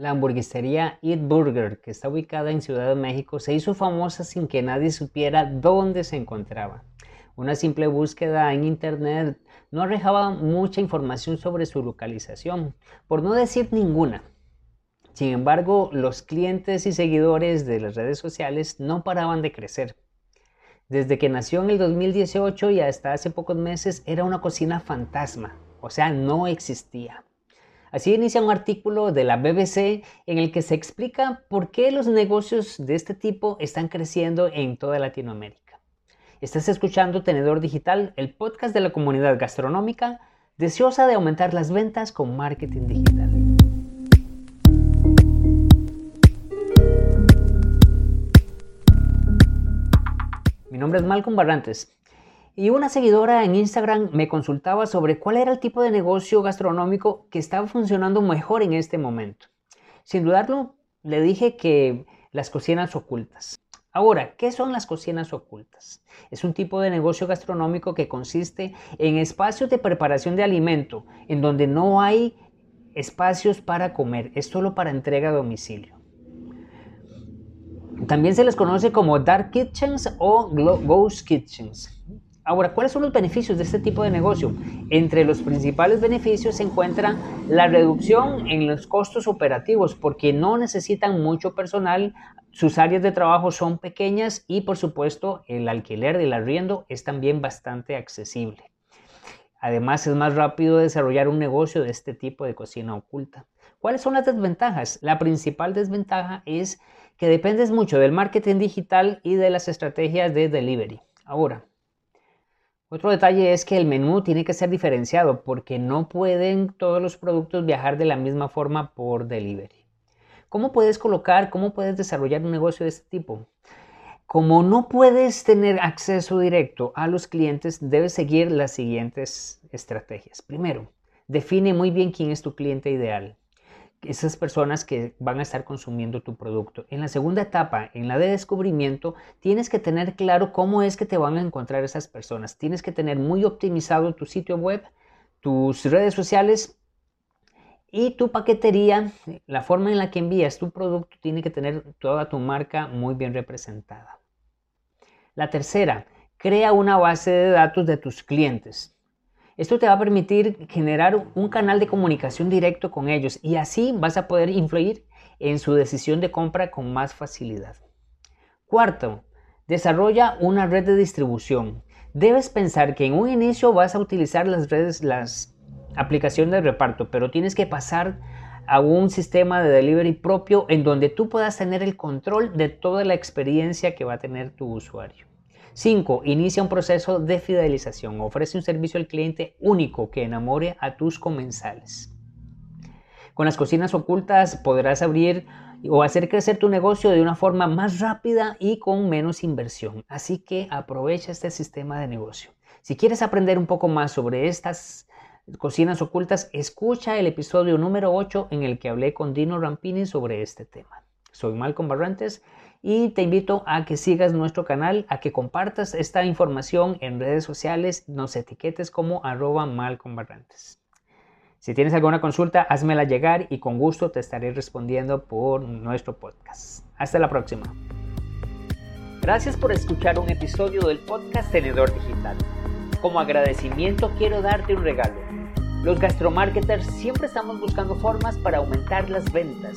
La hamburguesería Eat Burger, que está ubicada en Ciudad de México, se hizo famosa sin que nadie supiera dónde se encontraba. Una simple búsqueda en Internet no arrojaba mucha información sobre su localización, por no decir ninguna. Sin embargo, los clientes y seguidores de las redes sociales no paraban de crecer. Desde que nació en el 2018 y hasta hace pocos meses era una cocina fantasma, o sea, no existía. Así inicia un artículo de la BBC en el que se explica por qué los negocios de este tipo están creciendo en toda Latinoamérica. Estás escuchando Tenedor Digital, el podcast de la comunidad gastronómica deseosa de aumentar las ventas con marketing digital. Mi nombre es Malcolm Barrantes y una seguidora en Instagram me consultaba sobre cuál era el tipo de negocio gastronómico que estaba funcionando mejor en este momento. Sin dudarlo, le dije que las cocinas ocultas. Ahora, ¿qué son las cocinas ocultas? Es un tipo de negocio gastronómico que consiste en espacios de preparación de alimento, en donde no hay espacios para comer, es solo para entrega a domicilio. También se les conoce como dark kitchens o ghost kitchens. Ahora, ¿cuáles son los beneficios de este tipo de negocio? Entre los principales beneficios se encuentra la reducción en los costos operativos porque no necesitan mucho personal, sus áreas de trabajo son pequeñas y por supuesto el alquiler del arriendo es también bastante accesible. Además es más rápido desarrollar un negocio de este tipo de cocina oculta. ¿Cuáles son las desventajas? La principal desventaja es que dependes mucho del marketing digital y de las estrategias de delivery. Ahora, otro detalle es que el menú tiene que ser diferenciado porque no pueden todos los productos viajar de la misma forma por delivery. ¿Cómo puedes colocar, cómo puedes desarrollar un negocio de este tipo? Como no puedes tener acceso directo a los clientes, debes seguir las siguientes estrategias. Primero, define muy bien quién es tu cliente ideal esas personas que van a estar consumiendo tu producto. En la segunda etapa, en la de descubrimiento, tienes que tener claro cómo es que te van a encontrar esas personas. Tienes que tener muy optimizado tu sitio web, tus redes sociales y tu paquetería. La forma en la que envías tu producto tiene que tener toda tu marca muy bien representada. La tercera, crea una base de datos de tus clientes. Esto te va a permitir generar un canal de comunicación directo con ellos y así vas a poder influir en su decisión de compra con más facilidad. Cuarto, desarrolla una red de distribución. Debes pensar que en un inicio vas a utilizar las redes, las aplicaciones de reparto, pero tienes que pasar a un sistema de delivery propio en donde tú puedas tener el control de toda la experiencia que va a tener tu usuario. 5. Inicia un proceso de fidelización. Ofrece un servicio al cliente único que enamore a tus comensales. Con las cocinas ocultas podrás abrir o hacer crecer tu negocio de una forma más rápida y con menos inversión. Así que aprovecha este sistema de negocio. Si quieres aprender un poco más sobre estas cocinas ocultas, escucha el episodio número 8 en el que hablé con Dino Rampini sobre este tema. Soy Malcolm Barrantes y te invito a que sigas nuestro canal, a que compartas esta información en redes sociales, nos etiquetes como arroba malconbarrantes. Si tienes alguna consulta, házmela llegar y con gusto te estaré respondiendo por nuestro podcast. Hasta la próxima. Gracias por escuchar un episodio del podcast Tenedor Digital. Como agradecimiento quiero darte un regalo. Los gastromarketers siempre estamos buscando formas para aumentar las ventas